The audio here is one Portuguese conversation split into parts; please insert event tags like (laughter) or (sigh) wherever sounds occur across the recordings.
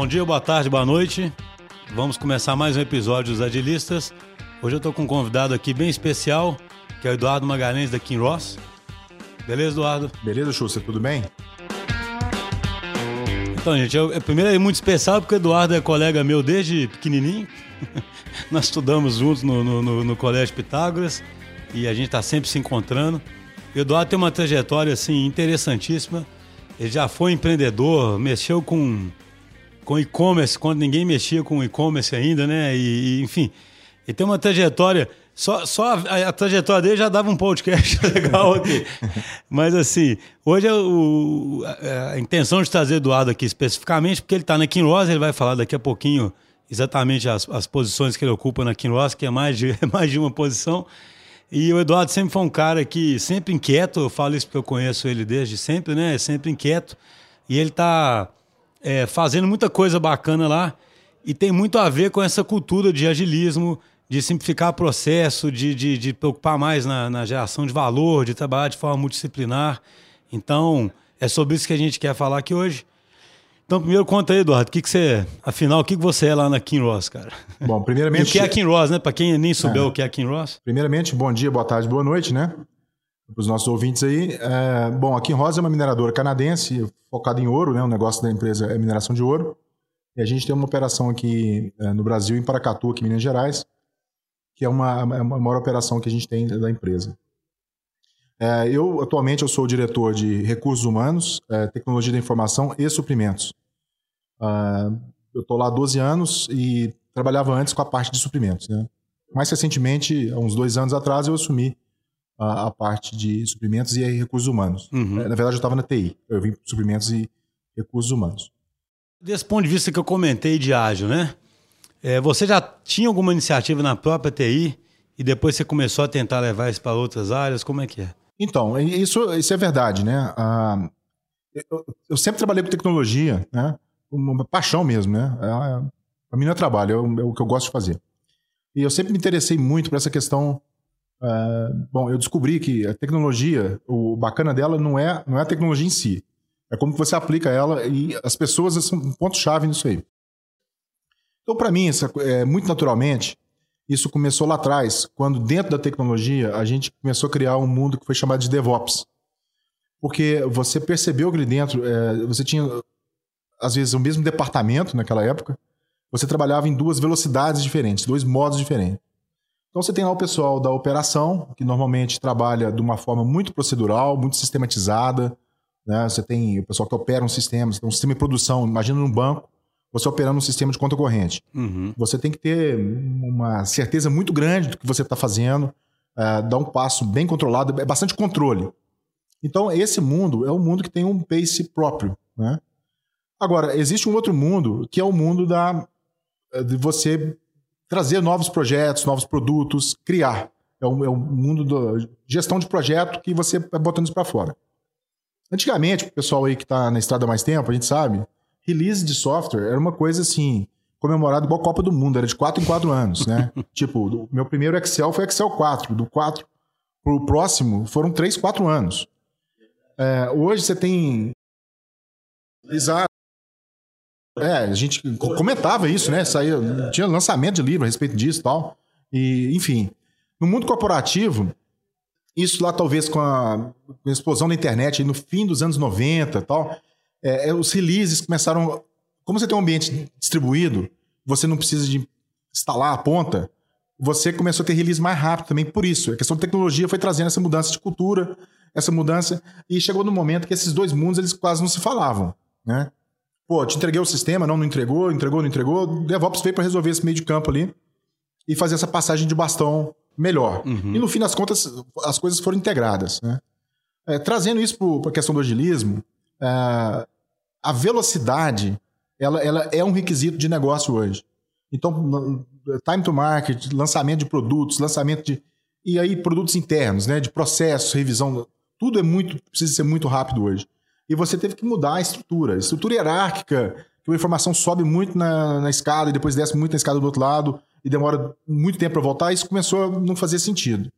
Bom dia, boa tarde, boa noite. Vamos começar mais um episódio dos Agilistas. Hoje eu estou com um convidado aqui bem especial, que é o Eduardo Magalhães da Kim Ross. Beleza, Eduardo? Beleza, Schuster, tudo bem? Então, gente, eu, primeiro é muito especial porque o Eduardo é colega meu desde pequenininho. (laughs) Nós estudamos juntos no, no, no, no Colégio Pitágoras e a gente está sempre se encontrando. O Eduardo tem uma trajetória assim interessantíssima. Ele já foi empreendedor, mexeu com com e-commerce quando ninguém mexia com e-commerce ainda, né? E, e, enfim, ele tem uma trajetória. Só, só a, a, trajetória dele já dava um podcast (laughs) legal aqui. Mas assim, hoje é o, a, a, intenção de trazer Eduardo aqui especificamente, porque ele está na Kinrosa, ele vai falar daqui a pouquinho exatamente as, as posições que ele ocupa na Kinrosa, que é mais de, (laughs) é mais de uma posição. E o Eduardo sempre foi um cara que sempre inquieto, eu falo isso porque eu conheço ele desde sempre, né? Sempre inquieto. E ele está é, fazendo muita coisa bacana lá e tem muito a ver com essa cultura de agilismo, de simplificar processo, de, de, de preocupar mais na, na, geração de valor, de trabalhar de forma multidisciplinar. Então, é sobre isso que a gente quer falar aqui hoje. Então, primeiro conta aí, Eduardo, o que, que você, afinal, o que, que você é lá na Kinross, cara? Bom, primeiramente... E (laughs) o que é a Kinross, né? Para quem nem souber é. o que é a Kinross. Primeiramente, bom dia, boa tarde, boa noite, né? Para os nossos ouvintes aí. É, bom, a Kinross é uma mineradora canadense focada em ouro, né? O negócio da empresa é mineração de ouro. E a gente tem uma operação aqui é, no Brasil, em Paracatu, aqui em Minas Gerais, que é uma, é uma maior operação que a gente tem da empresa. É, eu, atualmente, eu sou diretor de recursos humanos, é, tecnologia da informação e suprimentos. Eu estou lá há 12 anos e trabalhava antes com a parte de suprimentos. Né? Mais recentemente, há uns dois anos atrás, eu assumi a, a parte de suprimentos e recursos humanos. Uhum. Na verdade, eu estava na TI. Eu vim suprimentos e recursos humanos. Desse ponto de vista que eu comentei de ágil, né? É, você já tinha alguma iniciativa na própria TI e depois você começou a tentar levar isso para outras áreas? Como é que é? Então, isso, isso é verdade, né? Ah, eu, eu, sempre trabalhei com tecnologia, né? Uma paixão mesmo, né? Para mim não é trabalho, é, é o que eu gosto de fazer. E eu sempre me interessei muito por essa questão Uh, bom, eu descobri que a tecnologia, o bacana dela não é, não é a tecnologia em si. É como você aplica ela e as pessoas são um ponto-chave nisso aí. Então, para mim, essa, é, muito naturalmente, isso começou lá atrás, quando dentro da tecnologia a gente começou a criar um mundo que foi chamado de DevOps. Porque você percebeu que ali dentro é, você tinha, às vezes, o mesmo departamento naquela época, você trabalhava em duas velocidades diferentes, dois modos diferentes. Então você tem lá o pessoal da operação, que normalmente trabalha de uma forma muito procedural, muito sistematizada. Né? Você tem o pessoal que opera um sistema, você tem um sistema de produção, imagina num banco, você operando um sistema de conta corrente. Uhum. Você tem que ter uma certeza muito grande do que você está fazendo, é, dar um passo bem controlado, é bastante controle. Então, esse mundo é um mundo que tem um pace próprio. Né? Agora, existe um outro mundo, que é o mundo da, de você trazer novos projetos, novos produtos, criar. É o, é mundo da gestão de projeto que você vai botando isso para fora. Antigamente, o pessoal aí que está na estrada há mais tempo, a gente sabe, release de software era uma coisa assim, comemorada igual a Copa do Mundo, era de 4 em 4 anos, né? (laughs) tipo, o meu primeiro Excel foi Excel 4, do 4 para o próximo foram 3, 4 anos. É, hoje você tem. Exato. É, a gente comentava isso, né? Saía, tinha lançamento de livro a respeito disso e tal. E, enfim, no mundo corporativo, isso lá talvez com a, explosão da internet no fim dos anos 90 e tal, é, é, os releases começaram. Como você tem um ambiente distribuído, você não precisa de instalar a ponta, você começou a ter release mais rápido também por isso. A questão de tecnologia foi trazendo essa mudança de cultura, essa mudança, e chegou no momento que esses dois mundos eles quase não se falavam, né? Pô, te entreguei o sistema, não, não entregou, entregou, não entregou. O DevOps veio para resolver esse meio de campo ali e fazer essa passagem de bastão melhor. Uhum. E no fim das contas, as coisas foram integradas. Né? É, trazendo isso para a questão do agilismo, é, a velocidade ela, ela é um requisito de negócio hoje. Então, time to market, lançamento de produtos, lançamento de. E aí, produtos internos, né? De processos, revisão. Tudo é muito. precisa ser muito rápido hoje e você teve que mudar a estrutura. A estrutura hierárquica, que a informação sobe muito na, na escada e depois desce muito na escada do outro lado e demora muito tempo para voltar, isso começou a não fazer sentido.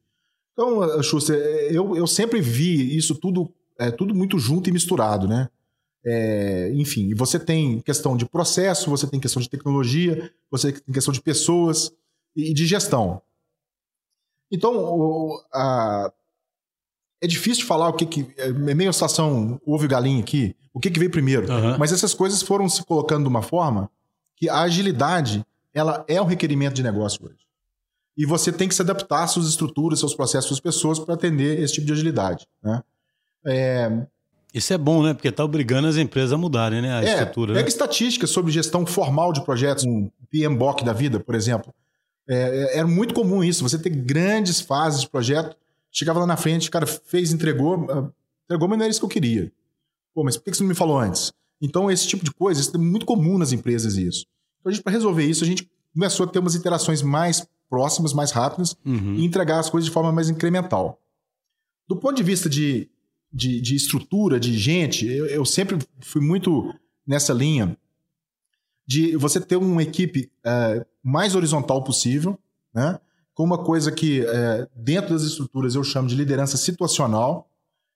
Então, Schuster, eu, eu sempre vi isso tudo, é, tudo muito junto e misturado, né? É, enfim, você tem questão de processo, você tem questão de tecnologia, você tem questão de pessoas e de gestão. Então, o, a, é difícil falar o que, que é meio situação ovo e galinha aqui, o que, que veio primeiro. Uhum. Mas essas coisas foram se colocando de uma forma que a agilidade ela é um requerimento de negócio hoje. E você tem que se adaptar às suas estruturas, seus processos, suas pessoas para atender esse tipo de agilidade. Né? É, isso é bom, né? Porque está obrigando as empresas a mudarem né? a é, estrutura. Pega né? estatísticas sobre gestão formal de projetos, um PMBOK da vida, por exemplo. É, era muito comum isso, você ter grandes fases de projeto, chegava lá na frente, o cara fez, entregou, ah, entregou, mas não era isso que eu queria. Pô, mas por que você não me falou antes? Então, esse tipo de coisa, isso é muito comum nas empresas isso. Então, a gente, para resolver isso, a gente começou a ter umas interações mais próximas, mais rápidas Uhum. e entregar as coisas de forma mais incremental. Do ponto de vista de, de, de estrutura, de gente, eu, eu sempre fui muito nessa linha de você ter uma equipe é, mais horizontal possível, né? Com uma coisa que é, dentro das estruturas eu chamo de liderança situacional,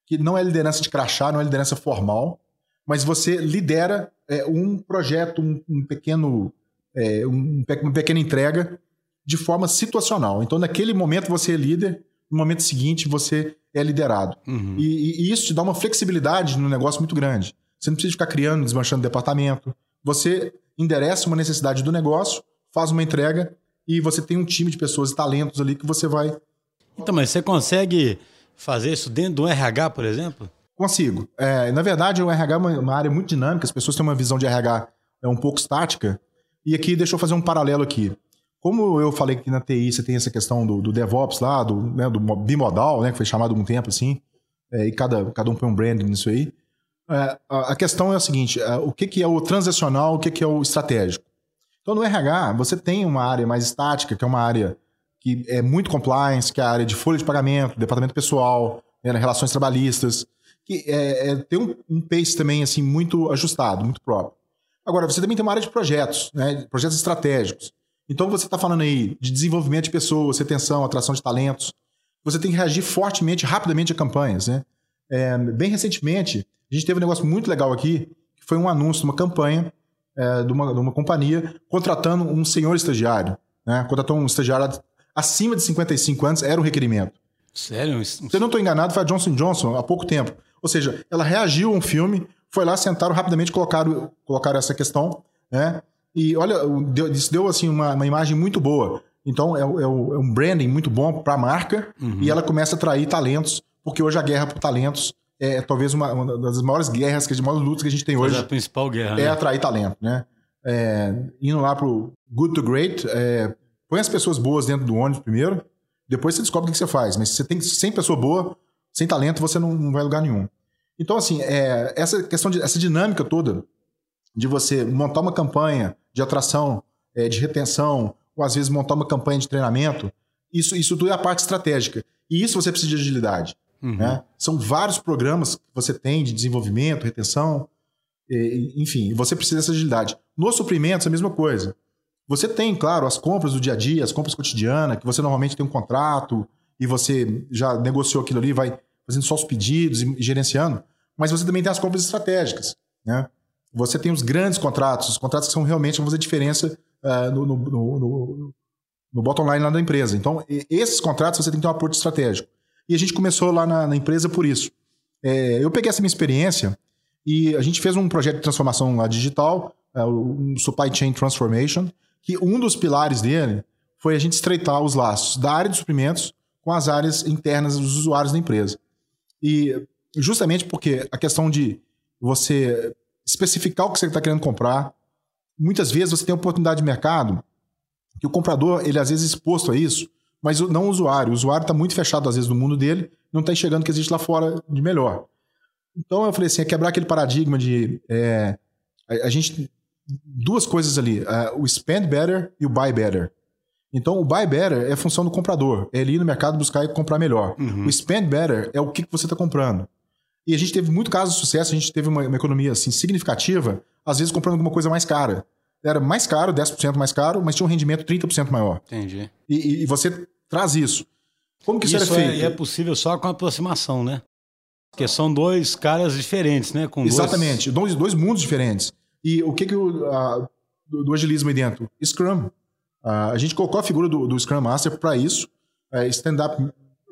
que não é liderança de crachá, não é liderança formal, mas você lidera é, um projeto, um, um pequeno, é, um uma pequena entrega de forma situacional. Então, naquele momento você é líder, no momento seguinte você é liderado. Uhum. E- e isso te dá uma flexibilidade no negócio muito grande. Você não precisa ficar criando, desmanchando departamento. Você endereça uma necessidade do negócio, faz uma entrega e você tem um time de pessoas e talentos ali que você vai. Então, mas você consegue fazer isso dentro do RH, por exemplo? Consigo. É, na verdade, o RH é uma, uma área muito dinâmica, as pessoas têm uma visão de RH é um pouco estática. E aqui, deixa eu fazer um paralelo aqui. Como eu falei que na TI você tem essa questão do, do DevOps lá, do, né, do mo- bimodal, né, que foi chamado há um tempo assim, é, e cada, cada um põe um branding nisso aí. É, a, a questão é a seguinte: é, o que, que é o transacional, o que, que é o estratégico? Então, no RH, você tem uma área mais estática, que é uma área que é muito compliance, que é a área de folha de pagamento, departamento pessoal, né, relações trabalhistas, que é, é- tem um, um pace também assim muito ajustado, muito próprio. Agora, você também tem uma área de projetos, né, projetos estratégicos. Então, você está falando aí de desenvolvimento de pessoas, retenção, atração de talentos. Você tem que reagir fortemente, rapidamente a campanhas. Né? É, bem recentemente, a gente teve um negócio muito legal aqui, que foi um anúncio uma campanha é, de, uma, de uma companhia contratando um senhor estagiário. Né? Contratou um estagiário acima de 55 anos, era um requerimento. Sério? Se eu não estou enganado, foi a Johnson Johnson há pouco tempo. Ou seja, ela reagiu a um filme, foi lá, sentaram rapidamente, colocaram, colocaram essa questão, né? E olha, o- deu- isso deu assim uma, uma imagem muito boa. Então é, o- é o- é um branding muito bom para a marca e ela começa a atrair talentos, porque hoje a guerra por talentos é, talvez uma, uma das maiores guerras, que as maiores lutas que a gente tem Mas hoje a principal guerra, é né? atrair talento, né? É, indo lá pro good to great, é, põe as pessoas boas dentro do ônibus primeiro, depois você descobre o que você faz. Mas se você tem sem pessoa boa, sem talento, você não, não vai a lugar nenhum. Então, assim, é, essa questão de, essa dinâmica toda de você montar uma campanha de atração, é, de retenção, ou às vezes montar uma campanha de treinamento, isso, isso tudo é a parte estratégica. E isso você precisa de agilidade. Uhum. Né? São vários programas que você tem de desenvolvimento, retenção, enfim, você precisa dessa agilidade. Nos suprimentos, é a mesma coisa. Você tem, claro, as compras do dia a dia, as compras cotidianas, que você normalmente tem um contrato e você já negociou aquilo ali, vai fazendo só os pedidos e gerenciando, mas você também tem as compras estratégicas. Né? Você tem os grandes contratos, os contratos que são realmente vão fazer diferença ah, no, no, no, no- bottom line lá da empresa. Então, esses contratos você tem que ter um aporte estratégico. E a gente começou lá na, na empresa por isso. É, eu peguei essa minha experiência e a gente fez um projeto de transformação lá digital, é, um Supply Chain Transformation, que um dos pilares dele foi a gente estreitar os laços da área de suprimentos com as áreas internas dos usuários da empresa. E justamente porque a questão de você especificar o que você está querendo comprar, muitas vezes você tem oportunidade de mercado que o comprador, ele às vezes é exposto a isso, mas não o usuário. O usuário está muito fechado, às vezes, no mundo dele, não está enxergando o que existe lá fora de melhor. Então eu falei assim, é quebrar aquele paradigma de. é, a, a gente. Duas coisas ali: o spend better e o buy better. Então o buy better é a função do comprador, é ele ir no mercado buscar e comprar melhor. Uhum. O spend better é o que que você está comprando. E a gente teve muito caso de sucesso, a gente teve uma, uma economia assim, significativa, às vezes comprando alguma coisa mais cara. Era mais caro, 10% mais caro, mas tinha um rendimento 30% maior. Entendi. E, e- e você traz isso. Como que isso, Isso era é, feito? e é possível só com aproximação, né? Porque são dois caras diferentes, né? Com Exatamente, dois... dois, mundos diferentes. E o que, que o, a, do, do, agilismo aí dentro? Scrum. Uh, a gente colocou a figura do, do Scrum Master para isso. Uh, Stand-up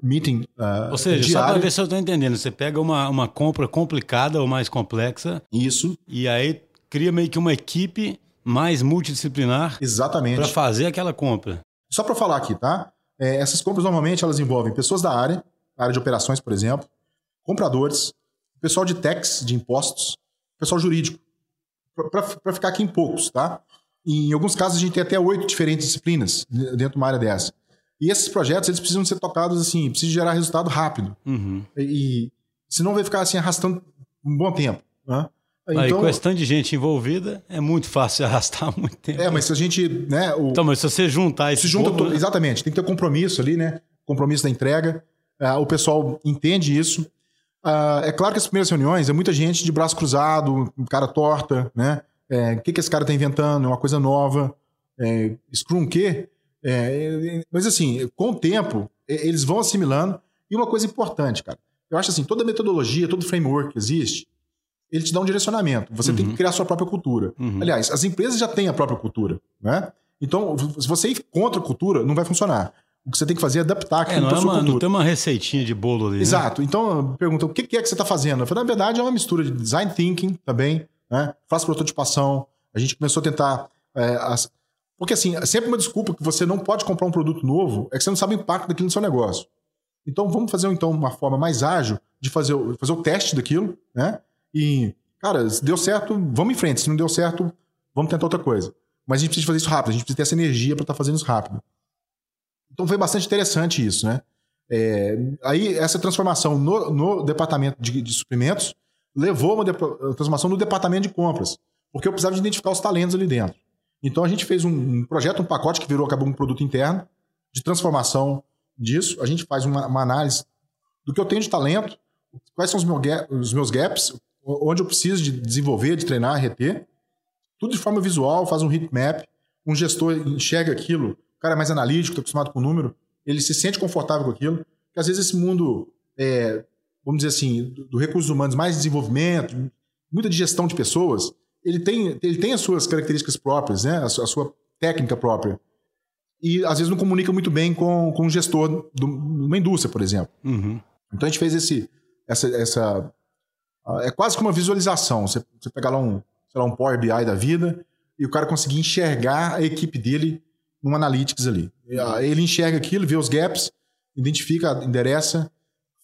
meeting uh, Ou seja, diário. só para ver se eu estou entendendo, você pega uma, uma compra complicada ou mais complexa. Isso. E aí cria meio que uma equipe mais multidisciplinar. Exatamente. Para fazer aquela compra. Só para falar aqui, tá? É, essas compras normalmente elas envolvem pessoas da área, área de operações, por exemplo, compradores, pessoal de tax, de impostos, pessoal jurídico. Para ficar aqui em poucos, tá? E em alguns casos a gente tem até oito diferentes disciplinas dentro de uma área dessa. E esses projetos eles precisam ser tocados assim, precisam gerar resultado rápido. Uhum. E, e senão vai ficar assim arrastando um bom tempo. Né? Então, Aí, com esse de gente envolvida, é muito fácil (laughs) arrastar muito tempo. É, mas se a gente. Né, o, então, mas se você juntar esse. Se junta povo, né? Exatamente, tem que ter compromisso ali, né? Compromisso da entrega. Uh, o pessoal entende isso. Uh, é claro que as primeiras reuniões é muita gente de braço cruzado, cara torta, né? É, o que, que esse cara está inventando? É uma coisa nova. É, Scrum o quê? É, mas assim, com o tempo, eles vão assimilando. E uma coisa importante, cara. Eu acho assim, toda metodologia, todo framework que existe, ele te dá um direcionamento. Você uhum. tem que uhum. criar a sua própria cultura. Uhum. Aliás, as empresas já têm a própria cultura, né? Então, se você ir contra a cultura, não vai funcionar. O que você tem que fazer é adaptar aquilo é, não, é uma, não tem uma receitinha de bolo ali. Né? Exato. Né? Então, pergunta, o que é que você está fazendo? Eu falei, na verdade, é uma mistura de design thinking também, né? Faz prototipação. A gente começou a tentar. É, as... Porque, assim, é sempre uma desculpa que você não pode comprar um produto novo é que você não sabe o impacto daquilo no seu negócio. Então, vamos fazer então uma forma mais ágil de fazer, fazer o teste daquilo, né? E, cara, se deu certo, vamos em frente. Se não deu certo, vamos tentar outra coisa. Mas a gente precisa fazer isso rápido, a gente precisa ter essa energia para estar tá fazendo isso rápido. Então foi bastante interessante isso, né? É, aí essa transformação no, no departamento de, de, suprimentos levou uma, de, uma transformação no departamento de compras, porque eu precisava de identificar os talentos ali dentro. Então a gente fez um, um projeto, um pacote que virou acabou um produto interno de transformação disso. A gente faz uma, uma análise do que eu tenho de talento, quais são os, os meus gaps, onde eu preciso de desenvolver, de treinar, reter. Tudo de forma visual, faz um heat map. Um gestor enxerga aquilo, o cara é mais analítico, está acostumado com o número, ele se sente confortável com aquilo. Porque às vezes esse mundo, é, vamos dizer assim, do, do recursos humanos, mais desenvolvimento, muita digestão de pessoas, ele tem, ele tem as suas características próprias, né? a, sua, a sua técnica própria. E às vezes não comunica muito bem com, com um gestor de uma indústria, por exemplo. Uhum. Então a gente fez esse, essa, essa é quase como uma visualização. Você, você pegar lá um, sei lá, um Power BI da vida e o cara conseguir enxergar a equipe dele num Analytics ali. Ele enxerga aquilo, vê os gaps, identifica, endereça,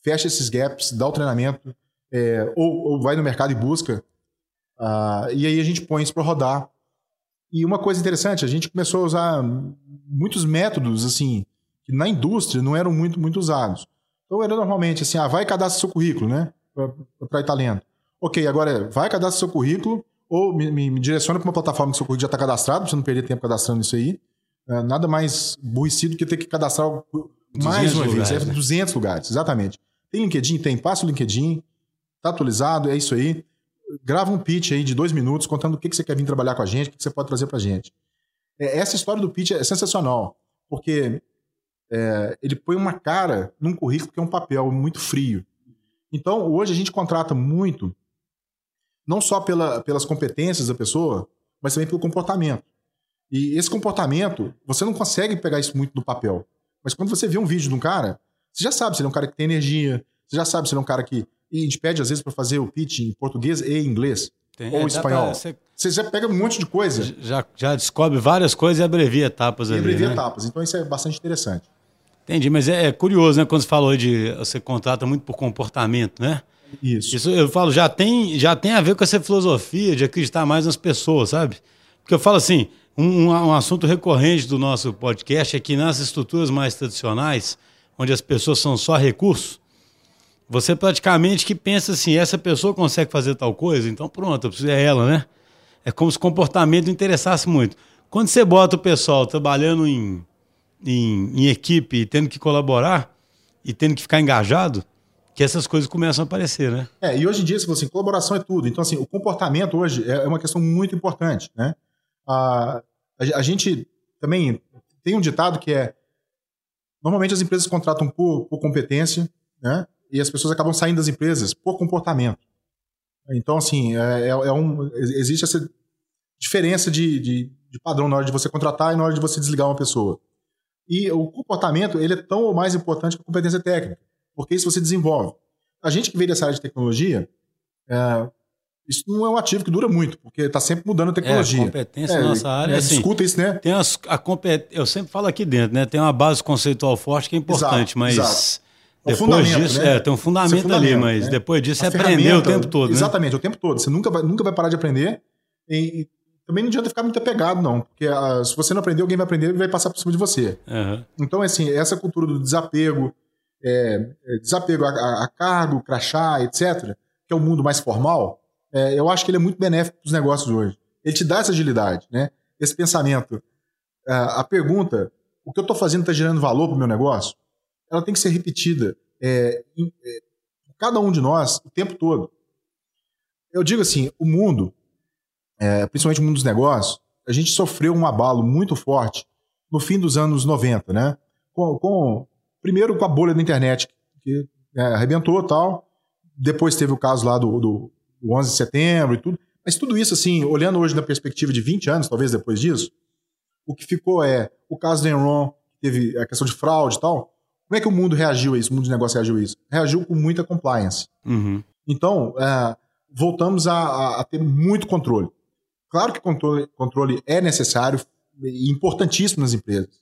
fecha esses gaps, dá o treinamento, é, ou, ou, vai no mercado e busca. Uh, e aí a gente põe isso para rodar. E uma coisa interessante, a gente começou a usar muitos métodos assim que na indústria não eram muito, muito usados. Então era normalmente assim, ah, vai cadastra seu currículo, né? Para talento. Ok, agora é, vai cadastra seu currículo ou me, me, me direciona para uma plataforma que seu currículo já está cadastrado, para você não perder tempo cadastrando isso aí. É, nada mais burricido que ter que cadastrar mais uma lugares, vez. É 200 né? lugares, exatamente. Tem LinkedIn? Tem. Passa o LinkedIn, tá atualizado, é isso aí. Grava um pitch aí de dois minutos contando o que, que você quer vir trabalhar com a gente, o que, que você pode trazer para a gente. É, essa história do pitch é sensacional, porque é, ele põe uma cara num currículo que é um papel muito frio. Então, hoje a gente contrata muito, não só pela, pelas competências da pessoa, mas também pelo comportamento. E esse comportamento, você não consegue pegar isso muito do papel. Mas quando você vê um vídeo de um cara, você já sabe se ele é um cara que tem energia, você já sabe se ele é um cara que. E a gente pede, às vezes, para fazer o pitch em português e inglês. Tem, ou é, espanhol. Pra, você... você... já pega um monte de coisa. Já, já descobre várias coisas e abrevia etapas e ali. abrevia né? etapas. Então isso é bastante interessante. Entendi, mas é, é, curioso, né? Quando você falou de você contrata muito por comportamento, né? Isso. Isso eu falo, já tem, já tem a ver com essa filosofia de acreditar mais nas pessoas, sabe? Porque eu falo assim, um, um assunto recorrente do nosso podcast é que nas estruturas mais tradicionais, onde as pessoas são só recursos, você praticamente que pensa assim, essa pessoa consegue fazer tal coisa, então pronto, eu preciso é ela, né? É como se o comportamento interessasse muito. Quando você bota o pessoal trabalhando em em, em equipe, tendo que colaborar e tendo que ficar engajado, que essas coisas começam a aparecer, né? É, e hoje em dia, você colaboração é tudo. Então, assim, o comportamento hoje é, é uma questão muito importante, né? A, a, a gente também tem um ditado que é normalmente as empresas contratam por, por competência, né? e as pessoas acabam saindo das empresas por comportamento. Então, assim, é, é, é um, existe essa diferença de, de, de, padrão na hora de você contratar e na hora de você desligar uma pessoa. E o comportamento ele é tão ou mais importante que a competência técnica, porque isso você desenvolve. A gente que veio dessa área de tecnologia, é, isso não é um ativo que dura muito, porque está sempre mudando a tecnologia. É, a competência é, na nossa área. É, assim, escuta isso, né? Tem as, a compet... Eu sempre falo aqui dentro, né? Tem uma base conceitual forte que é importante, exato, mas. Exato. É depois disso, né? é, tem um fundamento, fundamento ali, mas né? depois disso a você aprender o tempo todo. Né? Exatamente, né? o tempo todo. Você nunca vai, nunca vai parar de aprender. E também não adianta ficar muito apegado, não. Porque ah, se você não aprender, alguém vai aprender e vai passar por cima de você. Uhum. Então, assim, essa cultura do desapego, é, é desapego a, a, a, cargo, crachá, etc., que é o mundo mais formal, é, eu acho que ele é muito benéfico para os negócios hoje. Ele te dá essa agilidade, né? esse pensamento. A pergunta, o que eu estou fazendo está gerando valor para o meu negócio? Ela tem que ser repetida é, em, é, cada um de nós o tempo todo. Eu digo assim, o mundo, é, principalmente o mundo dos negócios, a gente sofreu um abalo muito forte no fim dos anos 90, né? Com, com primeiro com a bolha da internet, que é, arrebentou tal. Depois teve o caso lá do, do o 11 de setembro e tudo. Mas tudo isso, assim, olhando hoje na perspectiva de 20 anos, talvez depois disso, o que ficou é o caso do Enron, teve a questão de fraude e tal. Como é que o mundo reagiu a isso? O mundo de negócio reagiu a isso? Reagiu com muita compliance. Uhum. Então, é, voltamos a, a, a, ter muito controle. Claro que controle, controle é necessário e importantíssimo nas empresas.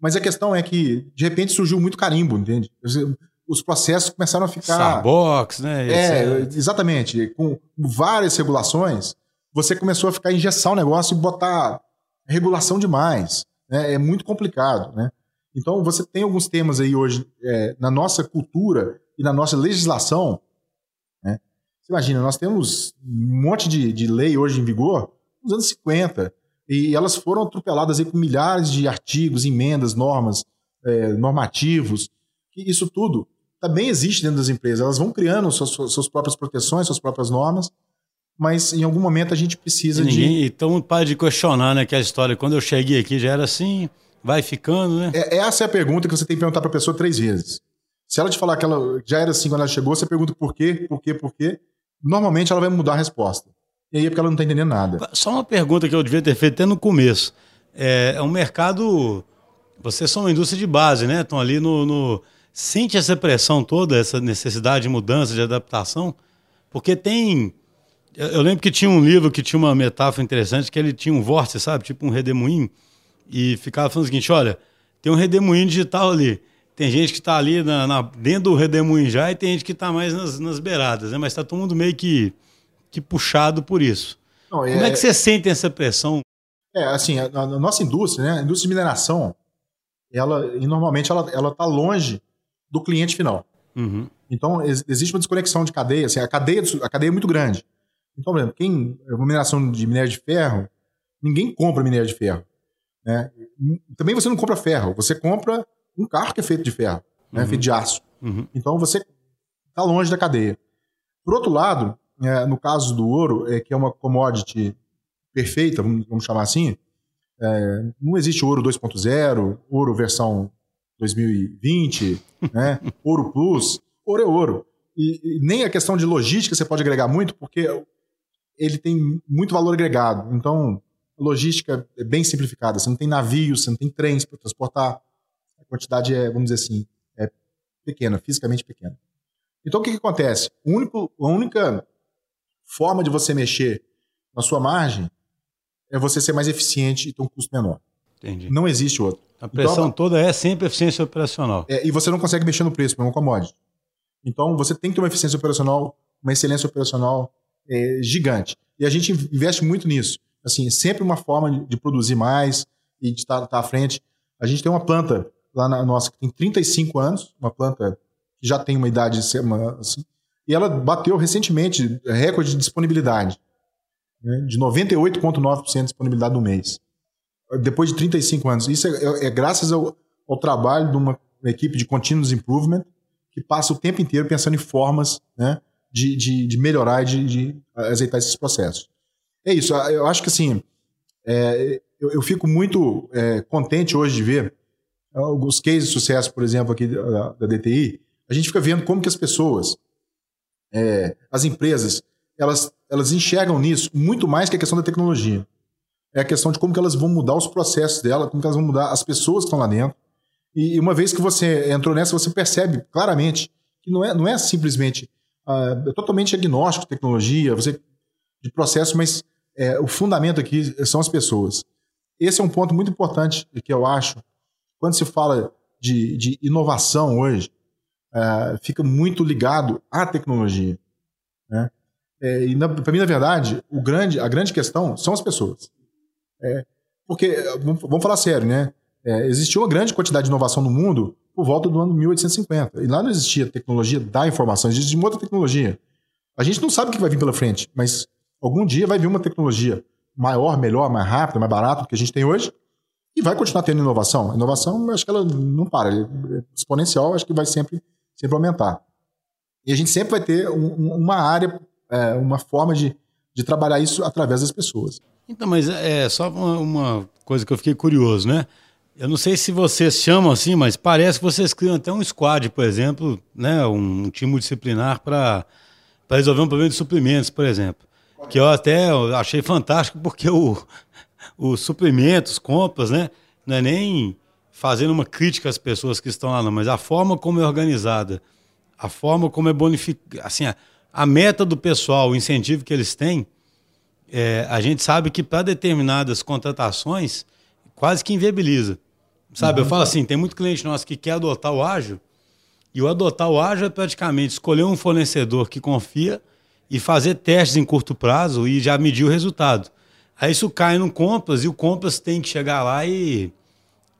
Mas a questão é que, de repente, surgiu muito carimbo, entende? os processos começaram a ficar. Starbucks, né? É, exatamente. Com várias regulações, você começou a ficar engessar o negócio e botar regulação demais. Né? É muito complicado, né? Então, você tem alguns temas aí hoje é, na nossa cultura e na nossa legislação. Você imagina, nós temos um monte de, de lei hoje em vigor nos anos 50, e elas foram atropeladas aí com milhares de artigos, emendas, normas, é, normativos, que isso tudo também existe dentro das empresas. Elas vão criando suas, suas próprias proteções, suas próprias normas, mas em algum momento a gente precisa e ninguém, de. Então, para de questionar, né? Que a história, quando eu cheguei aqui, já era assim, vai ficando, né? É, essa é a pergunta que você tem que perguntar para a pessoa três vezes. Se ela te falar que ela já era assim quando ela chegou, você pergunta por quê, por quê, por quê. Normalmente ela vai mudar a resposta. E aí é porque ela não está entendendo nada. Só uma pergunta que eu devia ter feito até no começo. É, é um mercado. Vocês são uma indústria de base, né? Estão ali no, no Sente essa pressão toda, essa necessidade de mudança, de adaptação? Porque tem. Eu lembro que tinha um livro que tinha uma metáfora interessante, que ele tinha um vórtice, sabe? Tipo um redemoinho. E ficava falando o seguinte: olha, tem um redemoinho digital ali. Tem gente que está ali na, na, dentro do redemoinho já e tem gente que está mais nas, nas beiradas, né? Mas está todo mundo meio que, que puxado por isso. Não, é, Como é que você sente essa pressão? É, assim, a, a nossa indústria, né? A indústria de mineração, ela, e normalmente ela está longe do cliente final. Uhum. Então, existe uma desconexão de cadeia. Assim, a, cadeia a cadeia é muito grande. Então, por exemplo, quem. Uma mineração de minério de ferro, ninguém compra minério de ferro. Né? Também você não compra ferro, você compra um carro que é feito de ferro, né? uhum. feito de aço. Uhum. Então, você está longe da cadeia. Por outro lado, é, no caso do ouro, é, que é uma commodity perfeita, vamos, vamos chamar assim, é, não existe ouro 2.0, ouro versão 2020, (laughs) né? Ouro Plus, ouro é ouro. E, e, nem a questão de logística você pode agregar muito, porque ele tem muito valor agregado. Então, logística é bem simplificada. Você não tem navios, você não tem trens para transportar. Quantidade é, vamos dizer assim, é pequena, fisicamente pequena. Então, o que, que acontece? O único, a única forma de você mexer na sua margem é você ser mais eficiente e ter um custo menor. Entendi. Não existe outro. A pressão então, toda é sempre eficiência operacional. É, e você não consegue mexer no preço, é um commodity. Então você tem que ter uma eficiência operacional, uma excelência operacional é, gigante. E a gente investe muito nisso. Assim, sempre uma forma de produzir mais e de estar, estar à frente. A gente tem uma planta lá na nossa que tem 35 anos, uma planta que já tem uma idade assim, e ela bateu recentemente recorde de disponibilidade, né, de 98,9% de disponibilidade no mês depois de 35 anos. Isso é, é, é graças ao, ao, trabalho de uma equipe de continuous improvement que passa o tempo inteiro pensando em formas né, de, de, de melhorar e de, de azeitar esses processos. É isso. Eu acho que assim, é, eu, eu, fico muito é, contente hoje de ver alguns cases de sucesso, por exemplo, aqui da, da DTI, a gente fica vendo como que as pessoas, é, as empresas, elas, elas enxergam nisso muito mais que a questão da tecnologia. É a questão de como que elas vão mudar os processos dela, como que elas vão mudar as pessoas que estão lá dentro. E uma vez que você entrou nessa, você percebe claramente que não é, não é simplesmente uh, é totalmente agnóstico tecnologia, você de processo, mas é, o fundamento aqui são as pessoas. Esse é um ponto muito importante que eu acho, quando se fala de, de inovação hoje, uh, fica muito ligado à tecnologia. Né? É, e para mim, na verdade, o grande, a grande questão são as pessoas. É, porque, vamos falar sério, né? É, existiu uma grande quantidade de inovação no mundo por volta do ano 1850. E lá não existia tecnologia da informação, existia uma outra tecnologia. A gente não sabe o que vai vir pela frente, mas algum dia vai vir uma tecnologia maior, melhor, mais rápida, mais barata do que a gente tem hoje e vai continuar tendo inovação. Inovação, acho que ela não para, é exponencial, acho que vai sempre, sempre aumentar. E a gente sempre vai ter um, uma área, é, uma forma de, de trabalhar isso através das pessoas. Então, mas é só uma, uma coisa que eu fiquei curioso, né? Eu não sei se vocês chamam assim, mas parece que vocês criam até um squad, por exemplo, né? um time multidisciplinar para resolver um problema de suprimentos, por exemplo. Que eu até achei fantástico, porque o, os suprimentos, compras, né? Não é nem fazendo uma crítica às pessoas que estão lá, não, mas a forma como é organizada, a forma como é bonificada, assim, a, a, meta do pessoal, o incentivo que eles têm, é, a gente sabe que para determinadas contratações quase que inviabiliza. Sabe, uhum. eu falo assim, tem muito cliente nosso que quer adotar o ágil, e o adotar o ágil é praticamente escolher um fornecedor que confia e fazer testes em curto prazo e já medir o resultado. Aí isso cai no Compass e o Compass tem que chegar lá e,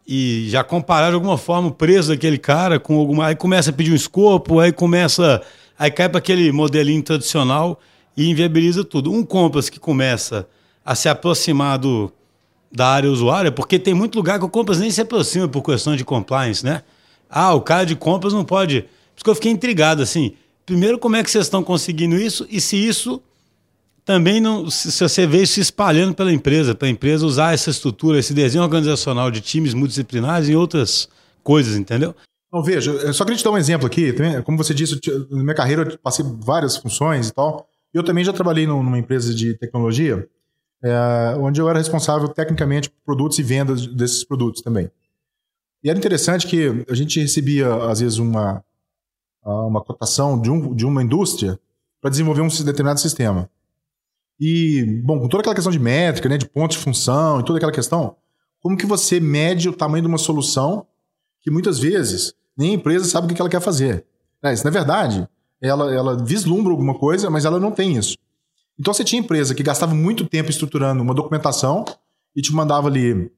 e já comparar de alguma forma o preço daquele cara com alguma. Aí começa a pedir um escopo, aí começa. Aí cai para aquele modelinho tradicional e inviabiliza tudo. Um Compass que começa a se aproximar do, da área usuária, porque tem muito lugar que o Compass nem se aproxima por questão de compliance, né? Ah, o cara de compras não pode. Por isso que eu fiquei intrigado, assim. Primeiro, como é que vocês estão conseguindo isso? E se isso também não. Se você vê isso se espalhando pela empresa, para a empresa usar essa estrutura, esse desenho organizacional de times multidisciplinares em outras coisas, entendeu? Então, veja, só queria te dar um exemplo aqui. Como você disse, na minha carreira eu passei várias funções e tal. Eu também já trabalhei numa empresa de tecnologia é, onde eu era responsável tecnicamente por produtos e vendas desses produtos também. E era interessante que a gente recebia, às vezes, uma, uma cotação de, um, de uma indústria para desenvolver um determinado sistema. E, bom, com toda aquela questão de métrica, né, de pontos de função e toda aquela questão, como que você mede o tamanho de uma solução que muitas vezes nem a empresa sabe o que ela quer fazer? É, isso, na verdade, ela, ela vislumbra alguma coisa, mas ela não tem isso. Então você tinha empresa que gastava muito tempo estruturando uma documentação e te mandava ali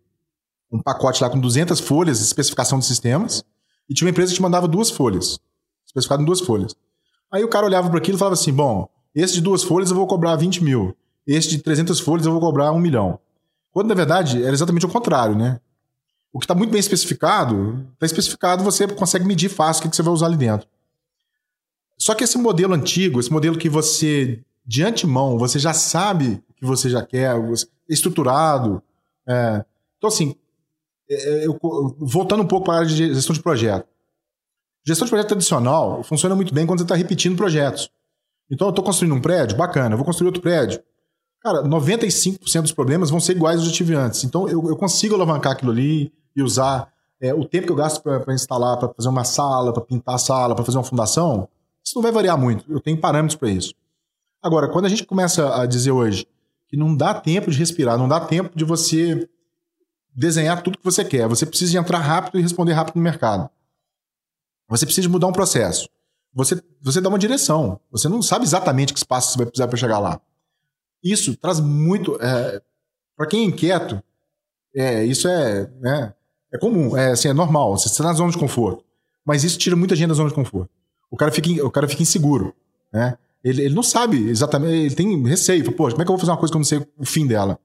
um pacote lá com 200 folhas de especificação de sistemas, e tinha uma empresa que te mandava duas folhas, especificado em duas folhas. Aí o cara olhava para aquilo e falava assim: bom, esse de duas folhas eu vou cobrar 20 mil, esse de 300 folhas eu vou cobrar um milhão. Quando na verdade era exatamente o contrário, né? O que está muito bem especificado, está especificado, você consegue medir fácil o que você vai usar ali dentro. Só que esse modelo antigo, esse modelo que você de antemão, você já sabe o que você já quer, estruturado. É. Então, assim, é, é, eu, voltando um pouco para a área de gestão de projeto. Gestão de projeto tradicional funciona muito bem quando você está repetindo projetos. Então, eu estou construindo um prédio, bacana, eu vou construir outro prédio. Cara, 95% dos problemas vão ser iguais aos que eu tive antes. Então, eu, eu consigo alavancar aquilo ali e usar é, o tempo que eu gasto para instalar, para fazer uma sala, para pintar a sala, para fazer uma fundação. Isso não vai variar muito. Eu tenho parâmetros para isso. Agora, quando a gente começa a dizer hoje que não dá tempo de respirar, não dá tempo de você desenhar tudo que você quer, você precisa entrar rápido e responder rápido no mercado. Você precisa mudar um processo. Você, você dá uma direção. Você não sabe exatamente que espaço você vai precisar para chegar lá. Isso traz muito. É, para quem é inquieto, é, isso é, né, é comum, é, assim, é normal. Você está na zona de conforto. Mas isso tira muita gente da zona de conforto. O cara fica, o cara fica inseguro. Né? Ele, ele não sabe exatamente, ele tem receio. Pô, como é que eu vou fazer uma coisa que eu não sei o fim dela?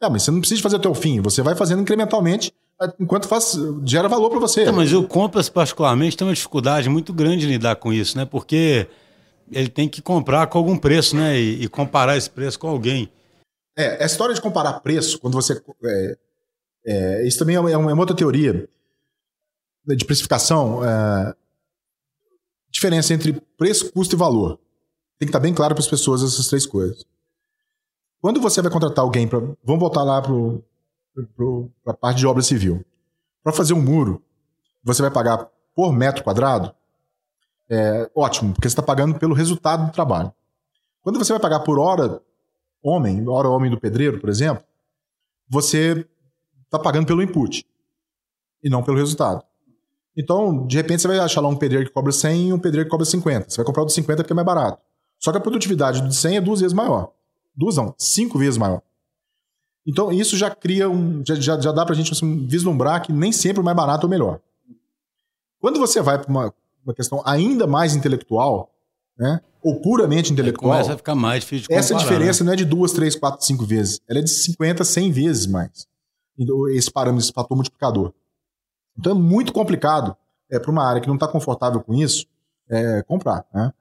É, mas você não precisa fazer até o fim. Você vai fazendo incrementalmente enquanto faz, gera valor para você. mas o Compras, particularmente, tem uma dificuldade muito grande em lidar com isso, né? Porque ele tem que comprar com algum preço, né? E, e comparar esse preço com alguém. É, a história de comparar preço, quando você. É, é, isso também é uma, é uma, outra teoria de precificação. É, diferença entre preço, custo e valor. Tem que estar bem claro para as pessoas essas três coisas. Quando você vai contratar alguém para. Vamos voltar lá para a parte de obra civil. Para fazer um muro, você vai pagar por metro quadrado? É, ótimo, porque você está pagando pelo resultado do trabalho. Quando você vai pagar por hora homem, hora homem do pedreiro, por exemplo, você está pagando pelo input e não pelo resultado. Então, de repente, você vai achar lá um pedreiro que cobra 100 e um pedreiro que cobra 50. Você vai comprar o do 50 porque é mais barato. Só que a produtividade do 100 é duas vezes maior. Duas não, cinco vezes maior. Então, isso já cria um. Já, já, já dá pra gente assim, vislumbrar que nem sempre o mais barato é o melhor. Quando você vai para uma, uma questão ainda mais intelectual, né? Ou puramente intelectual. Começa a ficar mais difícil de comparar, Essa diferença né? não é de duas, três, quatro, cinco vezes. Ela é de 50, 100 vezes mais. Esse parâmetro, esse fator multiplicador. Então é muito complicado é, para uma área que não está confortável com isso é, comprar. Né?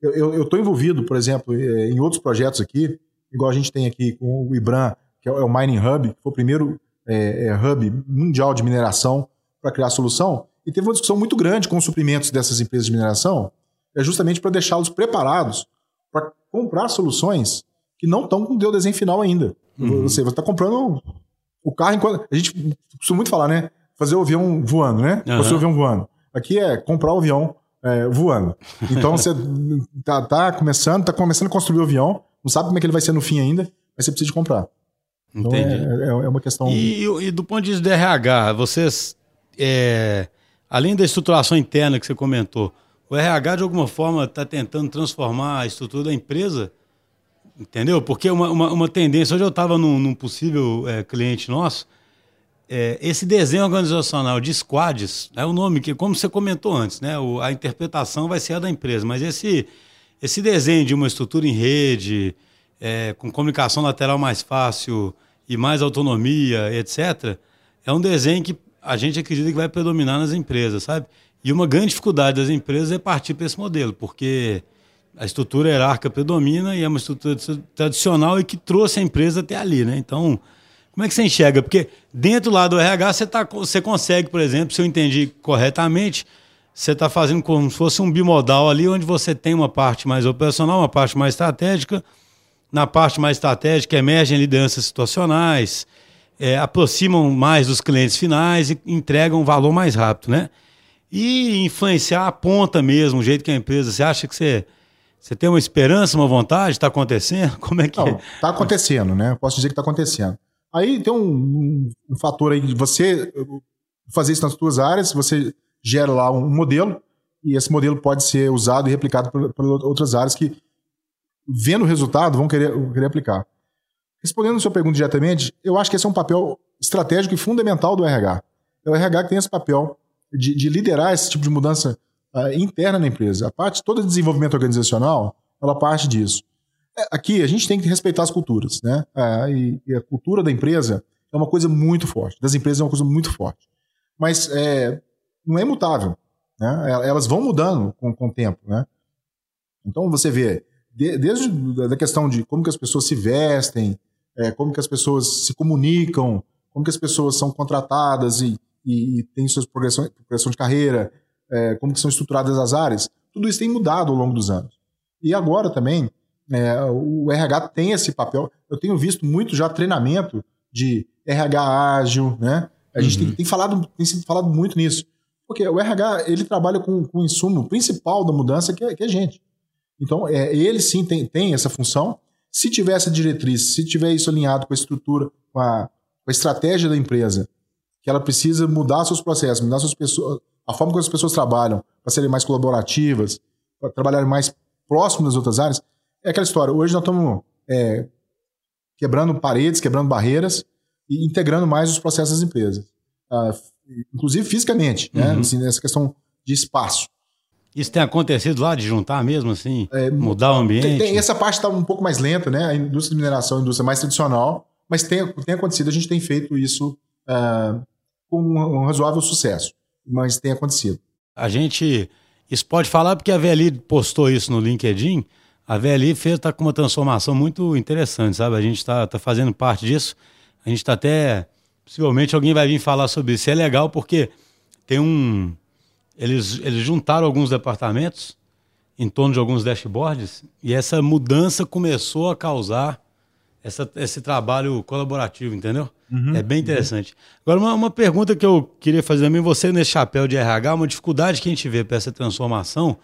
Eu estou envolvido, por exemplo, é, em outros projetos aqui, igual a gente tem aqui com o IBRAM, que é o Mining Hub, que foi o primeiro é, é, hub mundial de mineração para criar solução, e teve uma discussão muito grande com os suprimentos dessas empresas de mineração, é justamente para deixá-los preparados para comprar soluções que não estão com o desenho final ainda. Uhum. Você está comprando o carro enquanto. A gente costuma muito falar, né? Fazer o avião voando, né? Uhum. Fazer o avião voando. Aqui é comprar o avião é, voando. Então você (laughs) tá, tá, começando, tá começando a construir o avião, não sabe como é que ele vai ser no fim ainda, mas você precisa de comprar. Então Entendi. É, é, é uma questão. E, e, do ponto de vista do RH, vocês, é, além da estruturação interna que você comentou, o RH de alguma forma está tentando transformar a estrutura da empresa, entendeu? Porque uma, uma, uma tendência, hoje eu estava num, num, possível é, cliente nosso, é, esse desenho organizacional de squads é o nome que, como você comentou antes, né, o, a interpretação vai ser a da empresa, mas esse, esse desenho de uma estrutura em rede, é, com comunicação lateral mais fácil e mais autonomia, etc., é um desenho que a gente acredita que vai predominar nas empresas, sabe? E uma grande dificuldade das empresas é partir para esse modelo, porque a estrutura hierárquica predomina e é uma estrutura tradicional e que trouxe a empresa até ali, né? Então, como é que você enxerga? Porque dentro lá do RH você, tá, você consegue, por exemplo, se eu entendi corretamente, você está fazendo como se fosse um bimodal ali, onde você tem uma parte mais operacional, uma parte mais estratégica. Na parte mais estratégica emergem lideranças situacionais, é, aproximam mais dos clientes finais e entregam um valor mais rápido, né? E influenciar a ponta mesmo, o jeito que a empresa. Você acha que você, você tem uma esperança, uma vontade? Está acontecendo? (laughs) Como é que Está é? Acontecendo, né? Posso dizer que está acontecendo. Aí tem um, um, um, fator aí de você fazer isso nas suas áreas, você gera lá um modelo e esse modelo pode ser usado e replicado por, por outras áreas que, vendo o resultado, vão querer, vão querer aplicar. Respondendo a sua pergunta diretamente, eu acho que esse é um papel estratégico e fundamental do RH. É o RH que tem esse papel de, de liderar esse tipo de mudança uh, interna na empresa. A parte toda de desenvolvimento organizacional, ela parte disso. É, aqui a gente tem que respeitar as culturas, né? É, e, e, a cultura da empresa é uma coisa muito forte, das empresas é uma coisa muito forte. Mas é, não é imutável, né? Elas vão mudando com, com o tempo, né? Então você vê, de, desde a questão de como que as pessoas se vestem, é, como que as pessoas se comunicam, como que as pessoas são contratadas e, e, e têm suas progressão, progressão de carreira, é, como que são estruturadas as áreas, tudo isso tem mudado ao longo dos anos. E agora também, é, o RH tem esse papel. Eu tenho visto muito já treinamento de RH ágil, né? A gente uhum. tem, tem, falado, tem sido falado muito nisso. Porque o RH ele trabalha com, com o insumo principal da mudança, que é, que é gente. Então, é, ele sim tem, tem essa função. Se tiver essa diretriz, se tiver isso alinhado com a estrutura, com a, com a estratégia da empresa, que ela precisa mudar seus processos, mudar suas pessoas, a forma como as pessoas trabalham, para serem mais colaborativas, para trabalharem mais próximo das outras áreas, é aquela história. Hoje nós estamos é, quebrando paredes, quebrando barreiras e integrando mais os processos das empresas. Ah, inclusive fisicamente, né? Uhum. Assim, essa questão de espaço. Isso tem acontecido lá de juntar mesmo, assim? É, mudar o ambiente? Tem, tem, essa parte está um pouco mais lenta, né? A indústria de mineração é a indústria mais tradicional, mas tem, tem acontecido, a gente tem feito isso uh, com um, um razoável sucesso, mas tem acontecido. A gente. Isso pode falar porque a VLI postou isso no LinkedIn a VLI está com uma transformação muito interessante, sabe? A gente está tá fazendo parte disso. A gente está até. Possivelmente alguém vai vir falar sobre isso. É legal porque tem um. Eles, eles juntaram alguns departamentos em torno de alguns dashboards e essa mudança começou a causar essa, esse trabalho colaborativo, entendeu? Uhum, é bem interessante. Uhum. Agora, uma, uma, pergunta que eu queria fazer também, você nesse chapéu de RH, uma dificuldade que a gente vê para essa transformação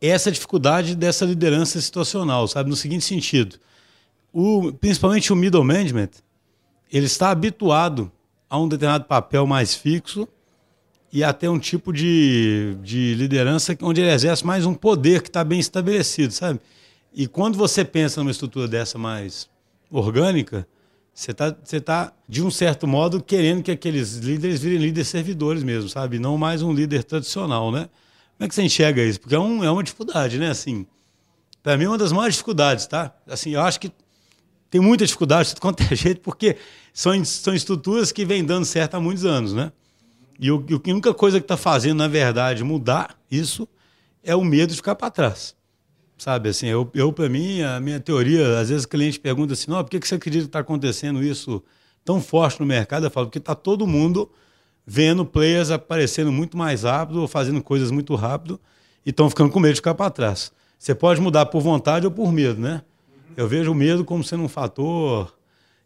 é essa dificuldade dessa liderança situacional, sabe? No seguinte sentido, o, principalmente o middle management, ele está habituado a um determinado papel mais fixo e até um tipo de, de liderança onde ele exerce mais um poder que está bem estabelecido, sabe? E quando você pensa numa estrutura dessa mais orgânica, você está, você tá, de um certo modo, querendo que aqueles líderes virem líderes servidores mesmo, sabe? Não mais um líder tradicional, né? Como é que você enxerga isso? Porque é, um, é uma dificuldade, né? Assim, para mim é uma das maiores dificuldades, tá? Assim, eu acho que tem muita dificuldade de quanto é (laughs) jeito, porque são, são estruturas que vêm dando certo há muitos anos, né? E o, a única coisa que está fazendo, na verdade, mudar isso é o medo de ficar para trás. Sabe, assim, eu, eu para mim, a minha teoria, às vezes o cliente pergunta assim, não, por que, que você acredita que está acontecendo isso tão forte no mercado? Eu falo, porque está todo mundo vendo players aparecendo muito mais rápido, ou fazendo coisas muito rápido, e estão ficando com medo de ficar para trás. Você pode mudar por vontade ou por medo, né? Eu vejo o medo como sendo um fator.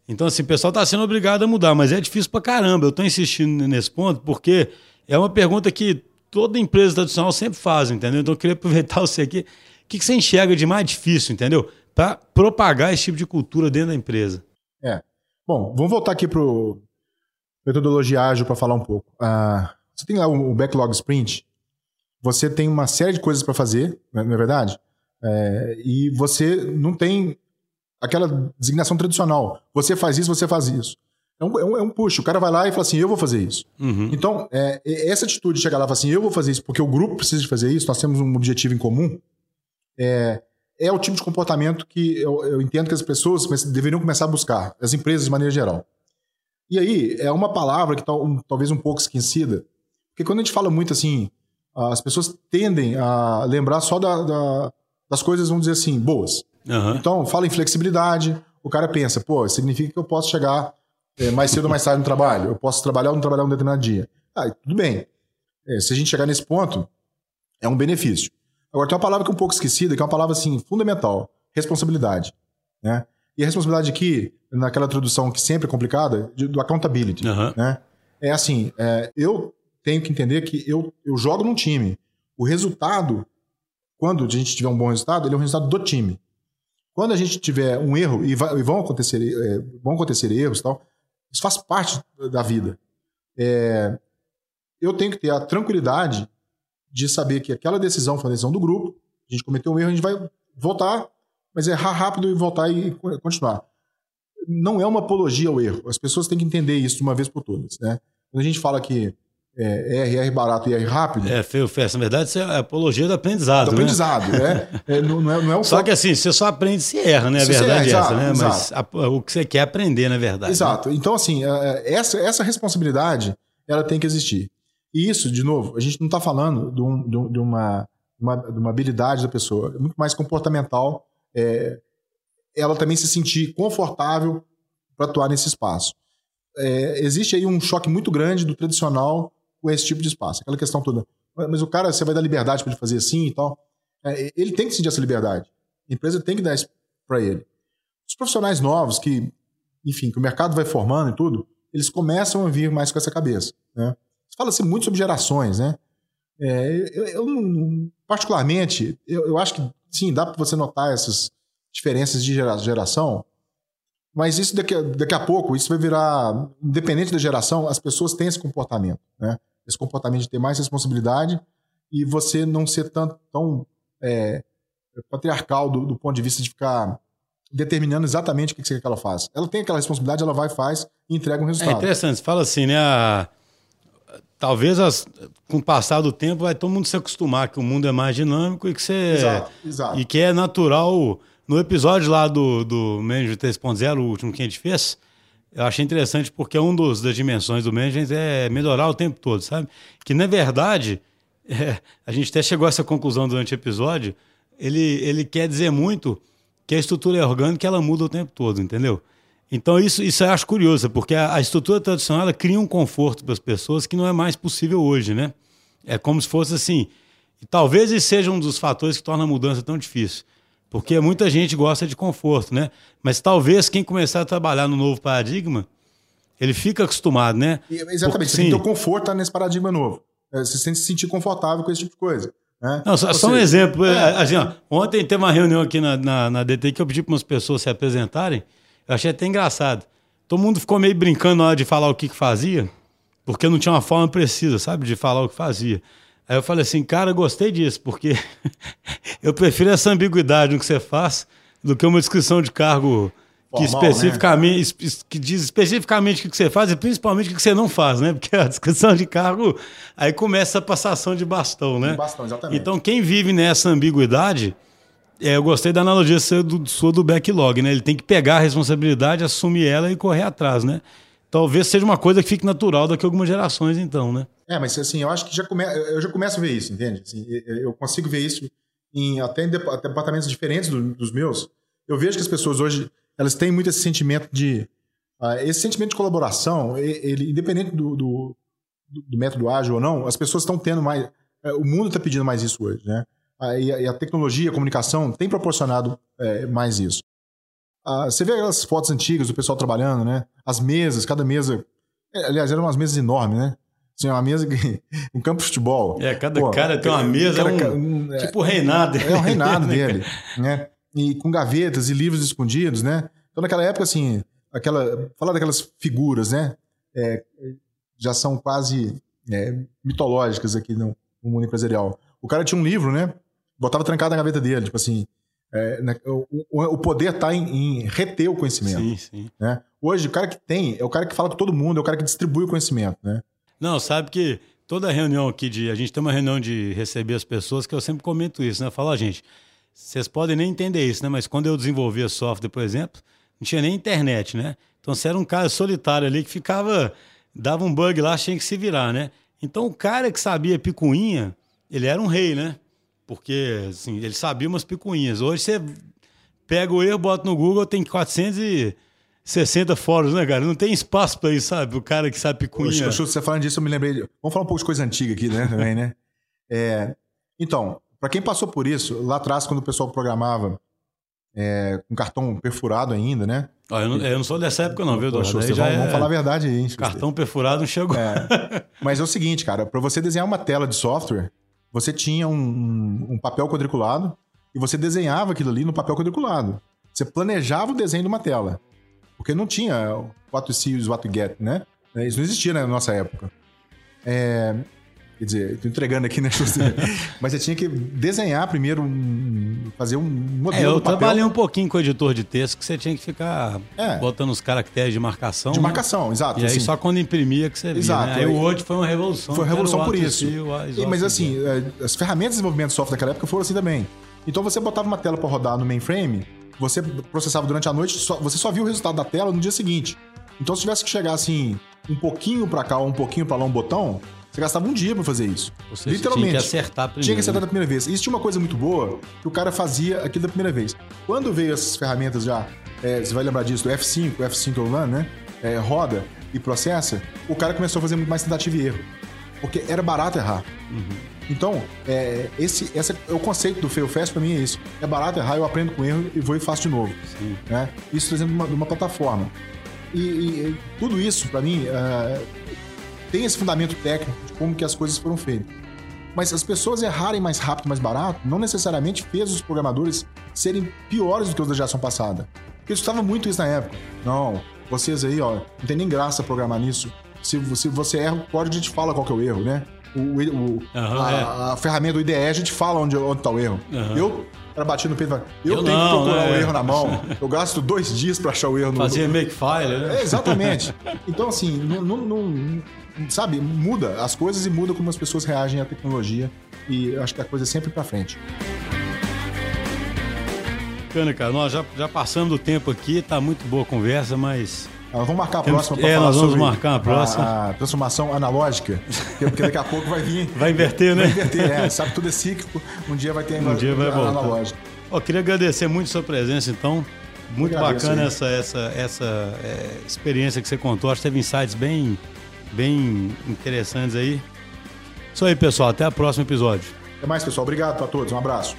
Então, assim, o pessoal está sendo obrigado a mudar, mas é difícil para caramba. Eu estou insistindo nesse ponto porque é uma pergunta que toda empresa tradicional sempre faz, entendeu? Então, eu queria aproveitar (laughs) você aqui que, que você enxerga de mais difícil, entendeu? Para propagar esse tipo de cultura dentro da empresa. É. Bom, vamos voltar aqui para metodologia ágil para falar um pouco. Ah, você tem lá o backlog sprint, você tem uma série de coisas para fazer, não é verdade? É, e você não tem aquela designação tradicional. Você faz isso, você faz isso. É um, é um, é um push. O cara vai lá e fala assim: eu vou fazer isso. Uhum. Então, é, essa atitude de chegar lá e falar assim: eu vou fazer isso porque o grupo precisa de fazer isso, nós temos um objetivo em comum é, é o tipo de comportamento que eu, eu entendo que as pessoas deveriam começar a buscar, as empresas de maneira geral. E aí, é uma palavra que tá um, talvez um pouco esquecida, porque quando a gente fala muito assim, as pessoas tendem a lembrar só da, da, das coisas, vamos dizer assim, boas. Uhum. Então, fala em flexibilidade, o cara pensa, pô, significa que eu posso chegar é, mais cedo ou mais tarde no trabalho, eu posso trabalhar ou não trabalhar um determinado dia. Ah, tudo bem. É, se a gente chegar nesse ponto, é um benefício. Agora, tem uma palavra que é um pouco esquecida, que é uma palavra assim, fundamental: responsabilidade. Né? E a responsabilidade aqui, naquela tradução que sempre é complicada, de, do accountability. Uhum. Né? É assim: é, eu tenho que entender que eu, eu jogo num time. O resultado, quando a gente tiver um bom resultado, ele é um resultado do time. Quando a gente tiver um erro, e, vai, e vão, acontecer, é, vão acontecer erros tal, isso faz parte da vida. É, eu tenho que ter a tranquilidade de saber que aquela decisão foi a decisão do grupo, a gente cometeu um erro, a gente vai voltar, mas errar rápido e voltar e continuar. Não é uma apologia ao erro. As pessoas têm que entender isso de uma vez por todas. Né? Quando a gente fala que é, R, R barato e R rápido. É, feio, festa. Na verdade, isso é apologia do aprendizado. Do né? aprendizado, é, é, não, não, é, não é o Só que assim, você só aprende se erra, né? A verdade é essa, né? Mas a, o que você quer aprender, na verdade. Exato. Né? Então, assim, é, é, essa, essa responsabilidade ela tem que existir. E isso, de novo, a gente não está falando de, um, de, uma, uma, de uma habilidade da pessoa, é muito mais comportamental. É, ela também se sentir confortável para atuar nesse espaço. É, existe aí um choque muito grande do tradicional com esse tipo de espaço. Aquela questão toda. Mas o cara, você vai dar liberdade para ele fazer assim e tal. É, ele tem que sentir essa liberdade. A empresa tem que dar isso para ele. Os profissionais novos que, enfim, que o mercado vai formando e tudo, eles começam a vir mais com essa cabeça. Né? Fala-se muito sobre gerações, né? É, eu, eu, particularmente, eu, eu, acho que sim, dá para você notar essas diferenças de geração, mas isso daqui, daqui a pouco, isso vai virar, independente da geração, as pessoas têm esse comportamento, né? Esse comportamento de ter mais responsabilidade e você não ser tão, tão é, patriarcal do, do, ponto de vista de ficar determinando exatamente o que, que ela faz. Ela tem aquela responsabilidade, ela vai, faz e entrega um é resultado. É interessante, você fala assim, né? A talvez as, com o passar do tempo vai todo mundo se acostumar que o mundo é mais dinâmico e que você exato, exato. e que é natural no episódio lá do do Management 3.0 o último que a gente fez eu achei interessante porque um dos das dimensões do management é melhorar o tempo todo sabe que na verdade (laughs) é, a gente até chegou a essa conclusão durante o episódio ele ele quer dizer muito que a estrutura é orgânica ela muda o tempo todo entendeu então, isso, isso eu acho curioso, porque a, a estrutura tradicional cria um conforto para as pessoas que não é mais possível hoje, né? É como se fosse assim. E talvez esse seja um dos fatores que torna a mudança tão difícil. Porque muita gente gosta de conforto, né? Mas talvez quem começar a trabalhar no novo paradigma, ele fica acostumado, né? E, exatamente, Porque, você tem que ter o conforto nesse paradigma novo. É, você tem que se sentir confortável com esse tipo de coisa. Né? Não, só, só um exemplo. É, assim, ó, ontem teve uma reunião aqui na, na, na DT que eu pedi para umas pessoas se apresentarem. Eu achei até engraçado. Todo mundo ficou meio brincando na hora de falar o que, que fazia, porque não tinha uma forma precisa, sabe, de falar o que fazia. Aí eu falei assim, cara, gostei disso, porque (laughs) eu prefiro essa ambiguidade no que você faz do que uma descrição de cargo que Formal, especificamente né? que diz especificamente o que você faz e principalmente o que você não faz, né? (laughs) Porque a descrição de cargo aí começa a passação de bastão, né? De bastão, exatamente. Então quem vive nessa ambiguidade, é, eu gostei da analogia sua do, sua do backlog, né? Ele tem que pegar a responsabilidade, assumir ela e correr atrás, né? Talvez seja uma coisa que fique natural daqui a algumas gerações, então, né? É, mas assim, eu acho que já come... eu já começo a ver isso, entende? Assim, eu consigo ver isso em até em departamentos diferentes do, dos meus. Eu vejo que as pessoas hoje elas têm muito esse sentimento de uh, esse sentimento de colaboração, ele independente do, do, do método ágil ou não, as pessoas estão tendo mais, uh, o mundo está pedindo mais isso hoje, né? Uh, e, a, e, a, tecnologia, a comunicação tem proporcionado eh, mais isso. você vê aquelas fotos antigas do pessoal trabalhando, né? As mesas, cada mesa, eh, aliás, eram umas mesas enormes, né? Tinha uma mesa que. (laughs) Um campo de futebol. É, cada Pô, cara tem uma mesa, cada, um, é, tipo reinado. É o reinado (laughs) dele, né? E com gavetas e livros escondidos, né? Então, naquela época, assim, aquela. Falar daquelas figuras, né? É, já são quase é, mitológicas aqui no, no, mundo empresarial. O cara tinha um livro, né? Botava trancado na gaveta dele, tipo assim. É, né, o, o, poder está em, em, reter o conhecimento. Sim, sim. Né? Hoje, o cara que tem é o cara que fala com todo mundo, é o cara que distribui o conhecimento, né? Não, sabe que toda reunião aqui de. A gente tem uma reunião de receber as pessoas que eu sempre comento isso, né? Falo, gente, vocês podem nem entender isso, né? Mas quando eu desenvolvia software, por exemplo, não tinha nem internet, né? Então você era um cara solitário ali que ficava. dava um bug lá, tinha que se virar, né? Então o cara que sabia picuinha, ele era um rei, né? Porque, assim, ele sabia umas picuinhas. Hoje você pega o erro, bota no Google, tem 400 e 60 fóruns, né, cara? Não tem espaço para isso, sabe? O cara que sabe cunha. Poxa, você falando disso, eu me lembrei. Vamos falar um pouco de coisa antiga aqui, né? Também, né? (laughs) É... Então, para quem passou por isso, lá atrás, quando o pessoal programava é, com cartão perfurado ainda, né? Ah, eu, não, eu, não, sou dessa época, não, viu, você, vamos, é... vamos falar a verdade aí. Hein, cartão perfurado não chegou. É. (laughs) Mas é o seguinte, cara, para você desenhar uma tela de software, você tinha um, um, um papel quadriculado e você desenhava aquilo ali no papel quadriculado. Você planejava o desenho de uma tela. Porque não tinha what you see is what you get, né? É, isso não existia na nossa época. É, quer dizer, estou entregando aqui, né? (laughs) Mas você tinha que desenhar primeiro, um, fazer um modelo. É, eu trabalhei um pouquinho com o editor de texto que você tinha que ficar é. botando os caracteres de marcação. De né? marcação, exato. E assim. aí só quando imprimia que você via. Exato. Né? Aí o Word foi uma revolução. Foi uma revolução por isso. E, mas assim, é, as ferramentas de desenvolvimento de software daquela época foram assim também. Então você botava uma tela para rodar no mainframe você processava durante a noite, só, você só viu o resultado da tela no dia seguinte. Então, se tivesse que chegar assim, um pouquinho para cá ou um pouquinho para lá um botão, você gastava um dia para fazer isso. Você Literalmente. Tinha que acertar primeiro. Tinha que acertar da primeira vez. Isso tinha uma coisa muito boa, que o cara fazia aquilo da primeira vez. Quando veio essas ferramentas já, é, você vai lembrar disso, do F5, o F5 Run, né? É, roda e processa, o cara começou a fazer muito mais tentativa e erro. Porque era barato errar. Uhum. Então, é, esse, esse é o conceito do Fail Fast para mim é isso. É barato errar, eu aprendo com erro e vou e faço de novo. Sim. Né? Isso trazendo uma, uma plataforma. E, e, tudo isso, para mim, é, tem esse fundamento técnico de como que as coisas foram feitas. Mas as pessoas errarem mais rápido, mais barato, não necessariamente fez os programadores serem piores do que os da geração passada. Eu estava muito isso na época. Não, vocês aí, ó, não tem nem graça programar nisso. Se, se você erra, o código a gente fala qual que é o erro, né? O, o uhum, a, é. a, ferramenta do IDE, a gente fala onde, onde tá o erro. Uhum. Eu era batido no peito eu, eu tenho não, que procurar o é. erro na mão. (laughs) Eu gasto dois dias para achar o erro no. Fazer no... makefile, né? É, exatamente. (laughs) Então, assim, não, não, não, sabe, muda as coisas e muda como as pessoas reagem à tecnologia. E acho que a coisa é sempre para frente. Bacana, cara. Nós já, já passamos do tempo aqui, tá muito boa a conversa, mas nós vamos marcar a próxima para é, falar nós vamos marcar a próxima. A, transformação analógica, porque daqui a pouco vai vir. (laughs) Vai inverter, né? Vai inverter, é. Sabe, tudo é cíclico. Um dia vai ter um dia vai voltar. analógica. Oh, queria agradecer muito a sua presença, então. Muito bacana essa, essa, essa é, experiência que você contou. Acho que teve insights bem, bem interessantes aí. Isso aí, pessoal. Até o próximo episódio. Até mais, pessoal. Obrigado para todos. Um abraço.